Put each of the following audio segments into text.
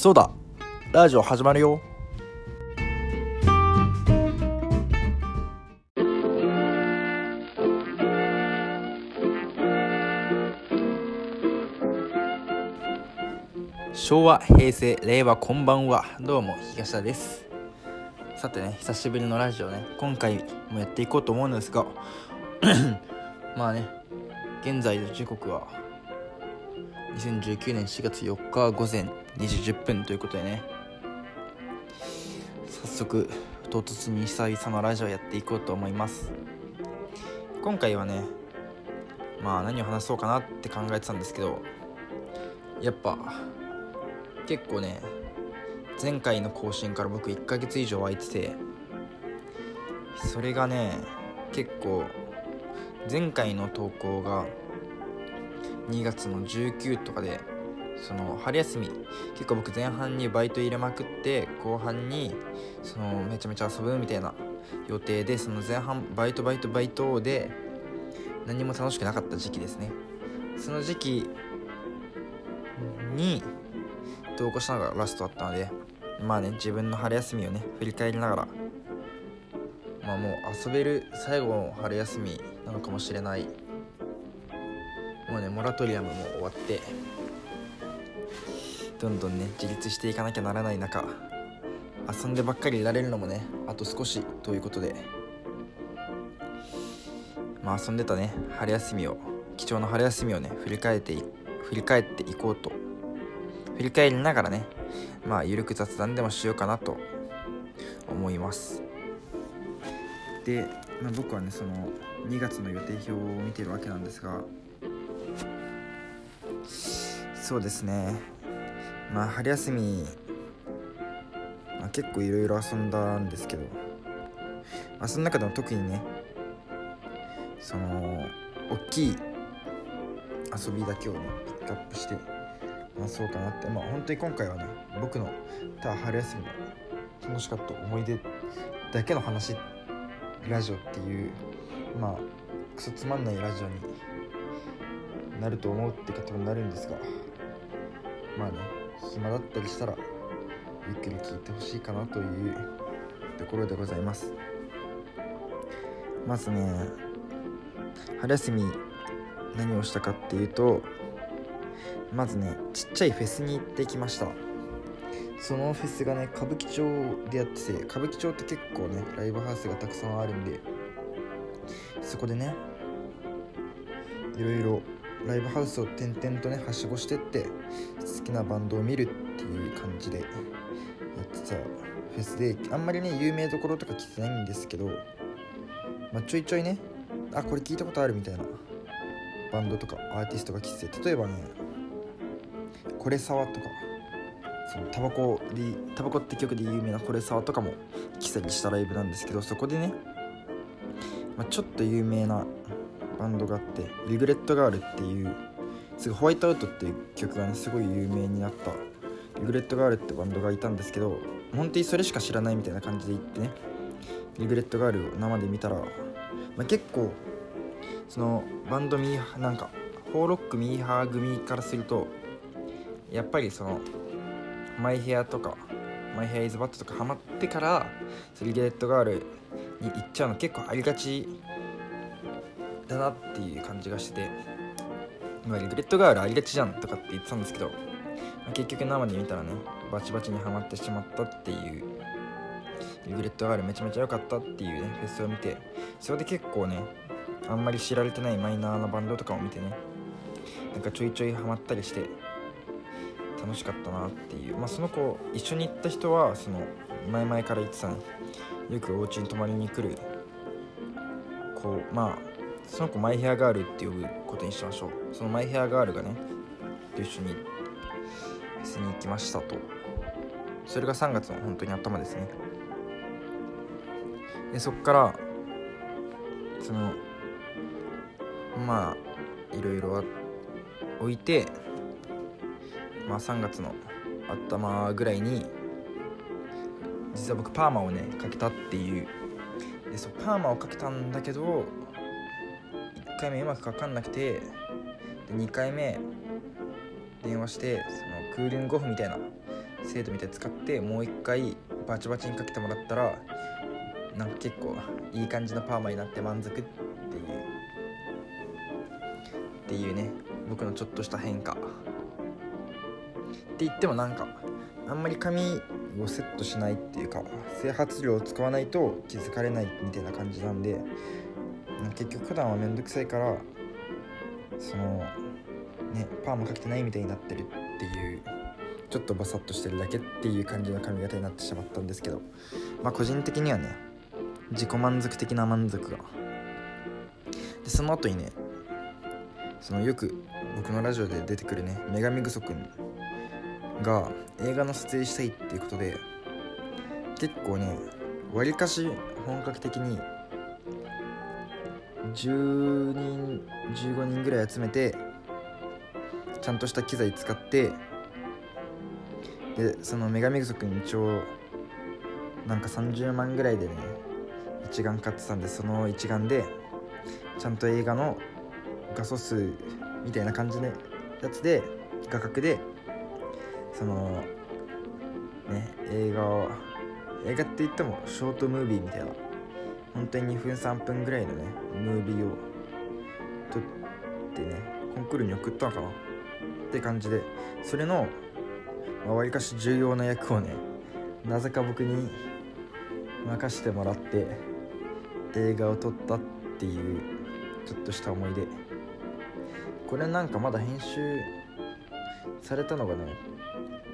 そうだ。ラジオ始まるよ。昭和平成令和こんばんはどうも東田です。さてね久しぶりのラジオね今回もやっていこうと思うんですが。まあね現在の時刻は2019年4月4日午前2時10分ということでね。早速唐突に久々のラジオやっていこうと思います。今回はねまあ何を話そうかなって考えてたんですけどやっぱ結構ね前回の更新から僕1ヶ月以上空いててそれがね結構前回の投稿が2月の19とかでその春休み結構僕前半にバイト入れまくって後半にそのめちゃめちゃ遊ぶみたいな予定でその前半バイトバイトバイトで何も楽しくなかった時期ですね。その時期に投稿したのがラストだったのでまあね自分の春休みをね振り返りながらまあもう遊べる最後の春休みなのかもしれない。もうねモラトリアムも終わってどんどんね自立していかなきゃならない中遊んでばっかりいられるのもねあと少しということでまあ遊んでたね春休みを貴重な春休みをね振り返って振り返っていこうと振り返りながらねまあゆるく雑談でもしようかなと思います。で、まあ、僕はねその2月の予定表を見てるわけなんですがそうですね。まあ春休み、まあ、結構いろいろ遊んだんですけど、まあ、その中でも特にねその大きい遊びだけをねピックアップしてまそうかなって。まあ本当に今回はね僕のただ春休みの楽しかった思い出だけの話ラジオっていうまあクソつまんないラジオになると思うって方になるんですがまあね暇だったりしたらゆっくり聞いてほしいかなというところでございます。まずね春休み何をしたかっていうとまずねちっちゃいフェスに行ってきました。そのフェスがね歌舞伎町でやってて歌舞伎町って結構ねライブハウスがたくさんあるんでそこでねいろいろライブハウスを転々とねはしごしてって好きなバンドを見るっていう感じでやってたフェスであんまりね有名どころとか来てないんですけど、まあ、ちょいちょいねあこれ聞いたことあるみたいなバンドとかアーティストが来てて例えばねこれ沢とかそのタバコでタバコって曲で有名なこれ沢とかも来たりしたライブなんですけどそこでね、まあ、ちょっと有名なバンドがあって「リグレットガール」っていうすごいホワイトアウトっていう曲がねすごい有名になった。リグレットガールってバンドがいたんですけど本当にそれしか知らないみたいな感じで行ってね。リグレットガールを生で見たら、まあ、結構そのバンドミーハーなんかホーロックミーハー組からするとやっぱりそのマイヘアとかマイヘアイズバットとかハマってからリゲレットガールに行っちゃうの結構ありがちだなっていう感じがしてて、まあ、リグレットガールありがちじゃんとかって言ってたんですけど、まあ、結局生で見たらねバチバチにはまってしまったっていうリグレットガールめちゃめちゃ良かったっていうねフェスを見てそれで結構ねあんまり知られてないマイナーなバンドとかを見てねなんかちょいちょいハマったりして楽しかったなっていう。まあその子一緒に行った人はその前々から言ってたねよくお家に泊まりに来るこうまあその子マイヘアガールって呼ぶことにしましょう。そのマイヘアガールがねと一緒にフェスに行きましたと。それが3月の本当に頭ですね。でそっからそのまあいろいろ置いてまあ3月の頭ぐらいに実は僕パーマをねかけたっていう。でそうパーマをかけたんだけど回目うまくかかんなくてで2回目電話してそのクーリングオフみたいな精度みたいに使ってもう一回バチバチにかけてもらったらなんか結構いい感じのパーマになって満足っていう。っていうね僕のちょっとした変化。って言ってもなんかあんまり髪をセットしないっていうか整髪料を使わないと気づかれないみたいな感じなんで結局普段はめんどくさいからそのねパーマかけてないみたいになってるっていうちょっとバサッとしてるだけっていう感じの髪型になってしまったんですけどまあ個人的にはね自己満足的な満足が。でその後にねそのよく僕のラジオで出てくるね女神グソくんが映画の撮影したいっていうことで結構ねわりかし本格的に10人15人ぐらい集めてちゃんとした機材使ってでその女神族に一応なんか30万ぐらいでね一眼買ってたんでその一眼でちゃんと映画の画素数みたいな感じのやつで画角でそのね映画を映画って言ってもショートムービーみたいな本当に2分3分ぐらいのねムービーを撮ってねコンクールに送ったのかな？って感じでそれのわりかし重要な役をねなぜか僕に任してもらって映画を撮ったっていうちょっとした思い出これなんかまだ編集されたのがね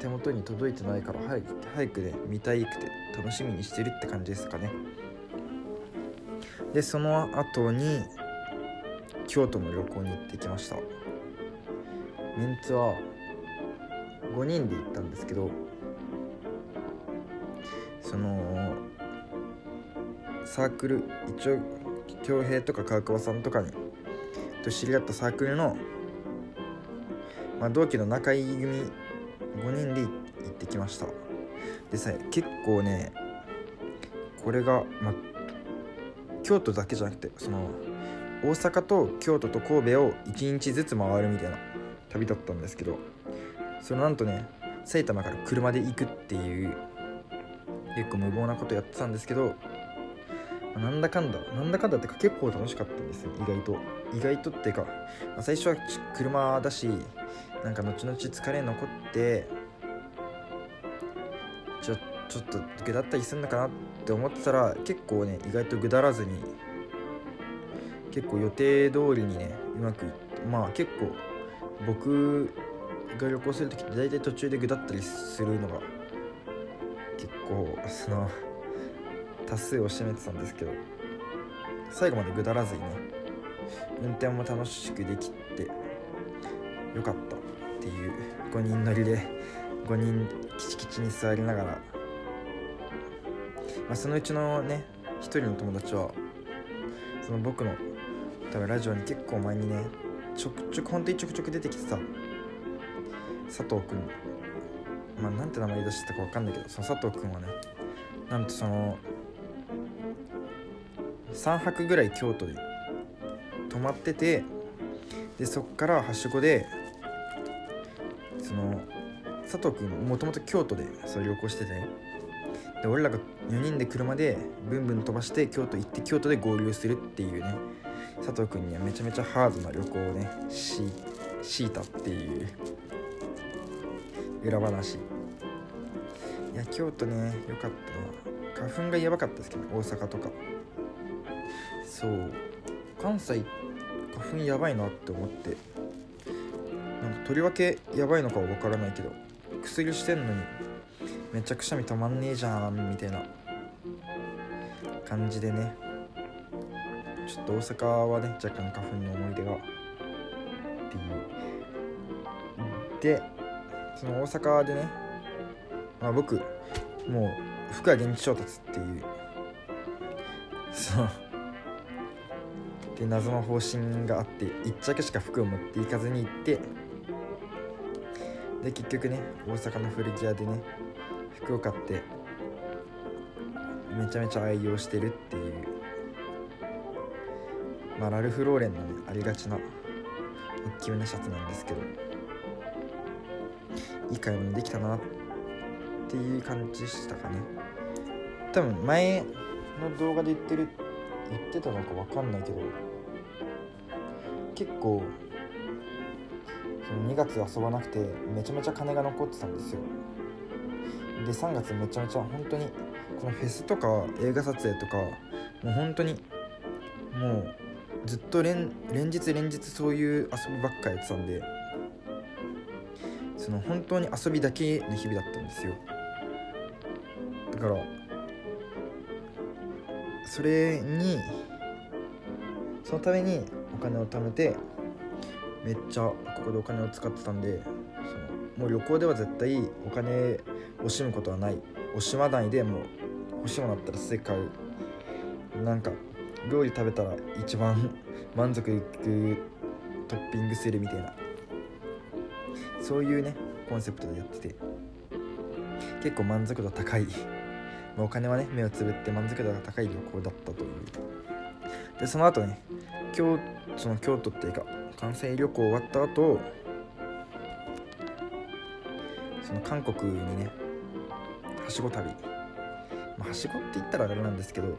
手元に届いてないから早く早くね見たいくて楽しみにしてるって感じですかね。でその後に京都の旅行に行ってきました。メンツは5人で行ったんですけどそのサークル一応恭平とか川桑さんとかにと知り合ったサークルの、まあ、同期の仲いい組5人で行ってきました。でさ結構ねこれが、まあ、京都だけじゃなくてその大阪と京都と神戸を1日ずつ回るみたいな旅だったんですけどそれなんとね埼玉から車で行くっていう結構無謀なことやってたんですけどなんだかんだなんだかんだってか結構楽しかったんですよ意外と。意外とっていうか、まあ、最初は車だしなんか後々疲れ残ってちょっとぐだったりするのかなって思ってたら結構ね意外とぐだらずに結構予定通りにねうまくいってまあ結構僕が旅行する時って大体途中でぐだったりするのが結構その多数を占めてたんですけど最後までぐだらずにね運転も楽しくできてよかったっていう5人乗りで5人キチキチに座りながら、まあ、そのうちのね1人の友達はその僕の多分ラジオに結構前にねちょくちょく本当にちょくちょく出てきてさ佐藤君まあなんて名前出してたか分かんないけどその佐藤君はねなんとその3泊ぐらい京都で泊まっててでそっからはしごでその佐藤君もともと京都でそれ旅行しててで俺らが4人で車でブンブン飛ばして京都行って京都で合流するっていうね佐藤君にはめちゃめちゃハードな旅行をねしいたっていう裏話。いや京都ねよかったな花粉がやばかったですけど大阪とか。そう。関西花粉やばいなって思って。なんかとりわけやばいのかは分からないけど薬してんのにめちゃくちゃ見たまんねえじゃんみたいな。感じでね。ちょっと大阪はね若干花粉の思い出が。っていう。でその大阪でねまあ僕もう服は現地調達っていう。そう。で謎の方針があって1着しか服を持っていかずに行って。で結局ね大阪の古着屋でね服を買ってめちゃめちゃ愛用してるっていうまあラルフ・ローレンのねありがちな大きめなシャツなんですけどいい買い物できたなっていう感じでしたかね。多分前の動画で言ってる言ってたのか分かんないけど結構その2月遊ばなくてめちゃめちゃ金が残ってたんですよ。で3月めちゃめちゃ本当にこのフェスとか映画撮影とかもう本当にもうずっと連連日連日そういう遊びばっかやってたんでその本当に遊びだけの日々だったんですよ。だからそれにそのためにお金を貯めてめっちゃここでお金を使ってたんでそのもう旅行では絶対お金惜しむことはない。惜しまないでもう欲しいものだったらすぐ買うなんか料理食べたら一番 満足いくトッピングするみたいな。そういうねコンセプトでやってて。結構満足度高い。お金はね目をつぶって満足度が高い旅行だったという。でその後ね京その京都っていうか関西旅行終わった後その韓国にねしご旅。まあ、はしごって言ったらあれなんですけど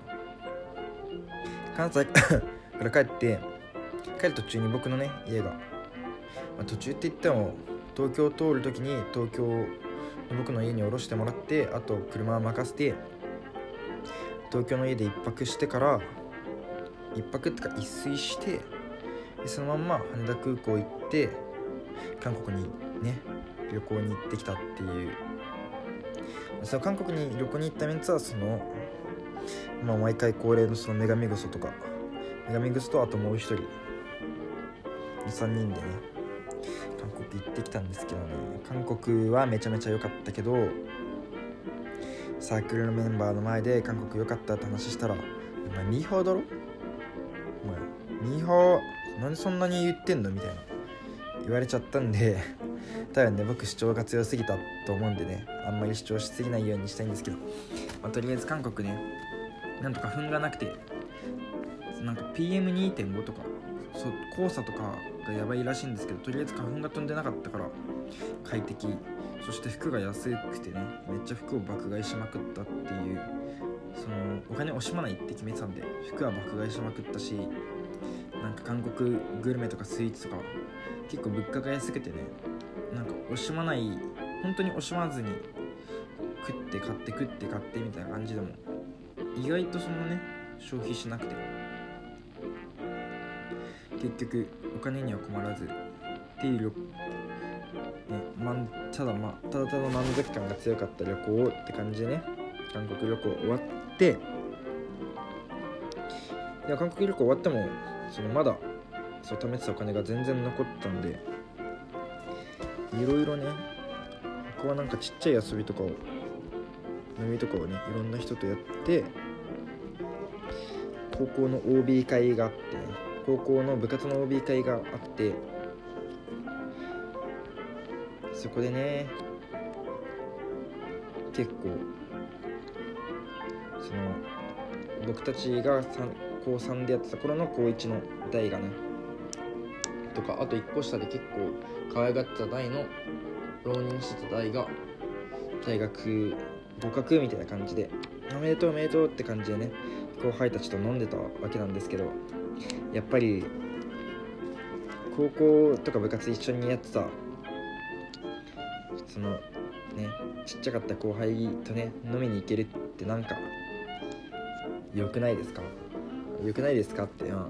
関西 から帰って帰る途中に僕のね家が、まあ、途中って言っても東京を通る時に東京の僕の家に降ろしてもらってあと車を任せて東京の家で1泊してから1泊ってか一睡してそのまんま羽田空港行って韓国にね旅行に行ってきたっていうその韓国に旅行に行ったメンツはその、まあ、毎回恒例のその女神ぐそとか女神ぐそとあともう一人3人でね韓国行ってきたんですけどね韓国はめちゃめちゃ良かったけどサークルのメンバーの前で韓国良かったって話したら「お前ミーハーだろ？お前ミーハーなんでそんなに言ってんの?」みたいな言われちゃったんで多分ね。僕主張が強すぎたと思うんでね。あんまり主張しすぎないようにしたいんですけど、まあ、とりあえず韓国ね。なんとか踏んがなくて。なんか PM2.5 とか。そ黄砂とかがやばいらしいんですけどとりあえず花粉が飛んでなかったから快適。そして服が安くてね。めっちゃ服を爆買いしまくったっていう。そのお金惜しまないって決めてたんで服は爆買いしまくったしなんか韓国グルメとかスイーツとか結構物価が安くてね。惜しまない本当に惜しまずに食って買って食って買ってみたいな感じでも意外とそのね消費しなくて結局お金には困らずっていうねまただまただただ満足感が強かった旅行って感じでね韓国旅行終わっていや韓国旅行終わってもそのまだそう貯めてたお金が全然残ったんでいろいろねここはなんかちっちゃい遊びとかを飲みとかをねいろんな人とやって高校の OB 会があって、高校の部活の OB 会があってそこでね結構その僕たちが高3でやってた頃の高1の代がねとかあと1個下で結構可愛がってた代の浪人してた代が大学合格みたいな感じでおめでとうおめでとうって感じでね後輩たちと飲んでたわけなんですけどやっぱり高校とか部活一緒にやってたそのねちっちゃかった後輩とね飲みに行けるってなんか良くないですか？良くないですか？って、まあ、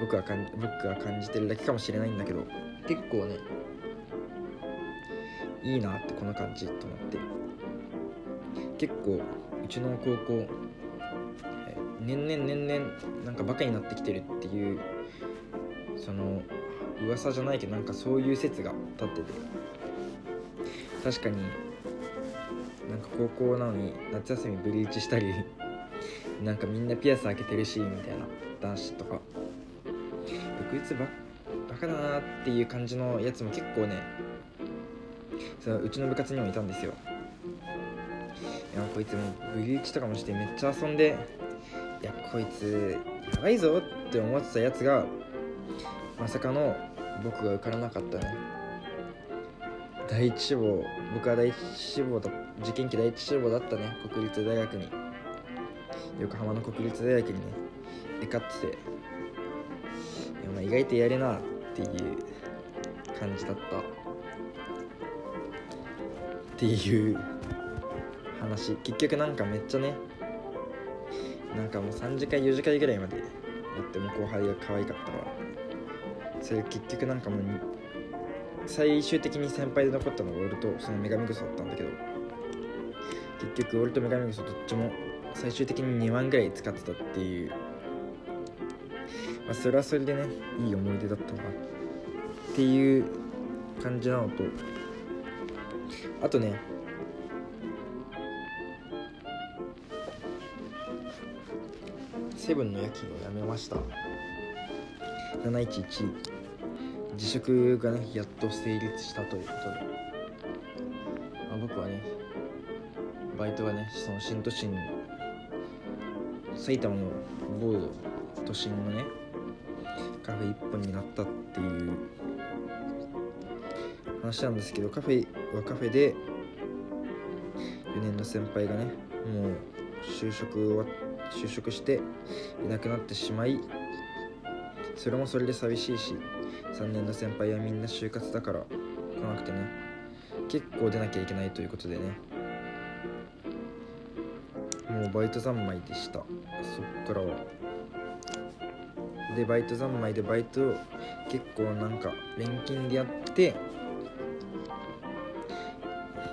僕は僕が感じてるだけかもしれないんだけど結構ねいいなってこの感じと思って。結構うちの高校年々年々なんかバカになってきてるっていうその噂じゃないけどなんかそういう説が立ってて。確かになんか高校なのに夏休みブリーチしたりなんかみんなピアス開けてるしみたいな男子とか。こいつババカだなっていう感じのやつも結構ねそのうちの部活にもいたんですよ。いやこいつもブリーチとかもしてめっちゃ遊んでいやこいつやばいぞって思ってたやつがまさかの僕が受からなかったね。第一志望僕は第一志望だっ受験期第一志望だったね。国立大学に。横浜の国立大学にね受かってて。いやまあ意外とやるな。っていう感じだったっていう話。結局なんかめっちゃねなんかもう3時間4時間ぐらいまでやっても後輩が可愛かったからそれ結局なんかもう最終的に先輩で残ったのが俺とその女神草だったんだけど。結局俺と女神草どっちも最終的に2万ぐらい使ってたっていうまあそれはそれでねいい思い出だったなっていう感じなのと。あとねセブンの夜勤をやめました。711自粛がねやっと成立したということで、まあ、僕はねバイトがねその新都心埼玉の某都心のねカフェ1本になったっていう話なんですけどカフェはカフェで4年の先輩がねもう就職は就職していなくなってしまいそれもそれで寂しいし3年の先輩はみんな就活だから来なくてね結構出なきゃいけないということでねもうバイト三昧でした。そっからは。でバイト三昧でバイト結構なんか錬金でやって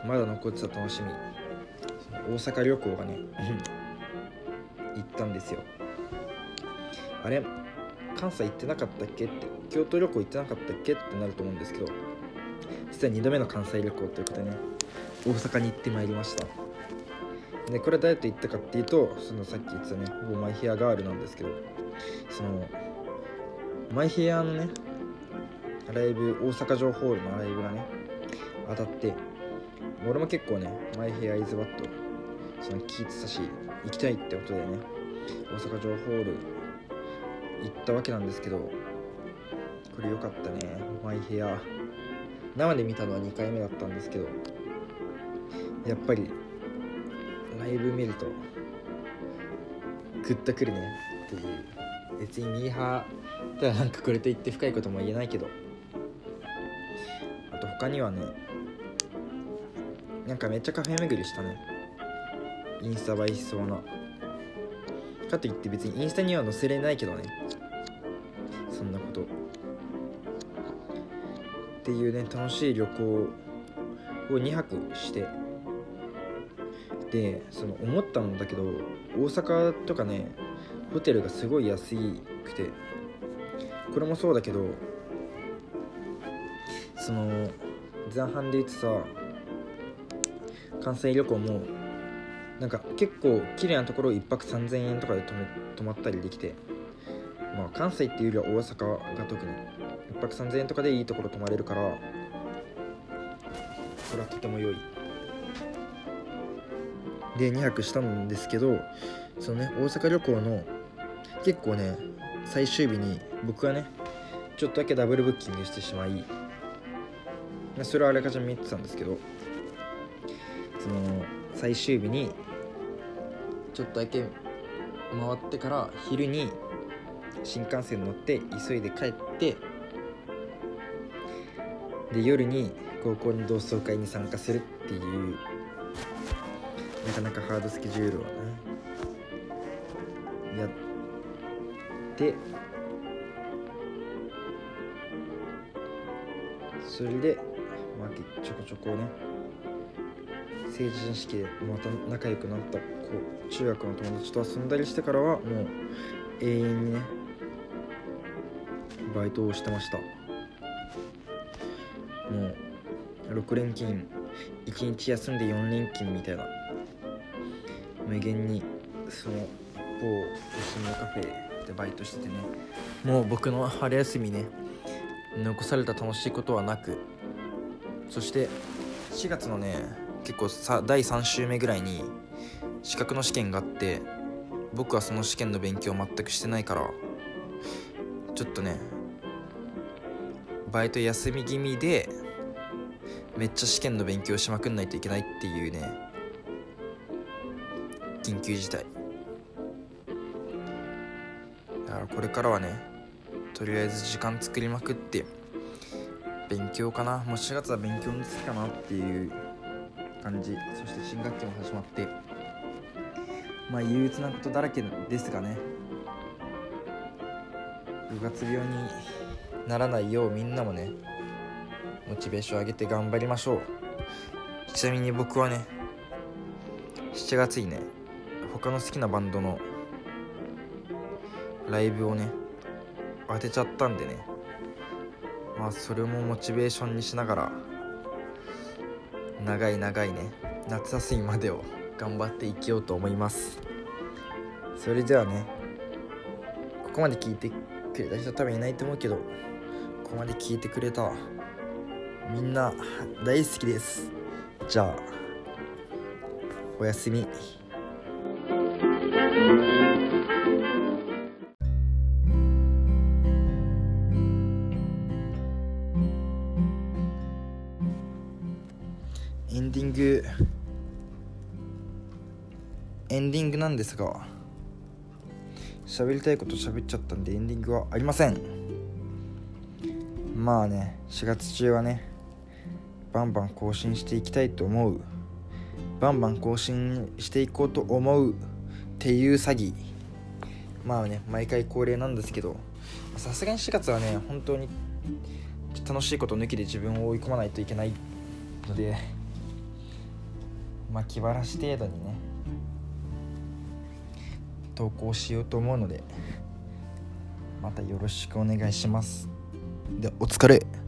まだ残ってた楽しみ大阪旅行がね 行ったんですよ。あれ関西行ってなかったっけ？って京都旅行行ってなかったっけ？ってなると思うんですけど実は2度目の関西旅行ということでね大阪に行ってまいりました。でこれは誰と行ったかっていうとそのさっき言ってたねほぼマイヘアガールなんですけどそのマイヘアのねライブ大阪城ホールのライブがね当たって俺も結構ねマイヘアイズバットその聞いてたし行きたいってことでね大阪城ホール行ったわけなんですけどこれ良かったねマイヘア。生で見たのは2回目だったんですけどやっぱりライブ見るとグッとくるねっていう別にミーハーとはなんかこれといって深いことも言えないけど。あと他にはねなんかめっちゃカフェ巡りしたね。インスタ映えしそうな。かといって別にインスタには載せれないけどね。そんなこと。っていうね楽しい旅行を2泊して。でその思ったんだけど大阪とかねホテルがすごい安くて。これもそうだけどその前半で言ってさ関西旅行もなんか結構綺麗なところ1泊3000円とかで泊め泊まったりできてまあ関西っていうよりは大阪が特に1泊3000円とかでいいところ泊まれるからこれはとても良い。で2泊したんですけどそのね大阪旅行の結構ね最終日に僕はねちょっとだけダブルブッキングしてしまいそれはあらかじめ言ってたんですけどその最終日にちょっとだけ回ってから昼に新幹線乗って急いで帰ってで夜に高校に同窓会に参加するっていうなかなかハードスケジュールをねてそれでまあちょこちょこね成人式でまた仲良くなった子中学の友達と遊んだりしてからはもう永遠にねバイトをしてました。もう6連勤1日休んで4連勤みたいな。無限にその某都心のカフェでバイトしててね。もう僕の春休みね残された楽しいことはなくそして4月のね結構さ第3週目ぐらいに資格の試験があって僕はその試験の勉強全くしてないからちょっとねバイト休み気味でめっちゃ試験の勉強しまくんないといけないっていうね緊急事態。だからこれからはねとりあえず時間作りまくって勉強かな。もう4月は勉強の月かなっていう感じ。そして新学期も始まってまあ憂鬱なことだらけですがね。部活病にならないようみんなもねモチベーション上げて頑張りましょう。ちなみに僕はね7月にね他の好きなバンドのライブをね当てちゃったんでね。まあそれもモチベーションにしながら長い長いね夏休みまでを頑張って生きようと思います。それではねここまで聞いてくれた人多分いないと思うけどここまで聞いてくれたみんな大好きです。じゃあおやすみ。なんですが喋りたいこと喋っちゃったんでエンディングはありません。まあね4月中はねバンバン更新していきたいと思う。バンバン更新していこうと思うっていう詐欺。まあね毎回恒例なんですけどさすがに4月はね本当に楽しいこと抜きで自分を追い込まないといけないのでまあ気晴らし程度にね投稿しようと思うのでまたよろしくお願いします。でお疲れ。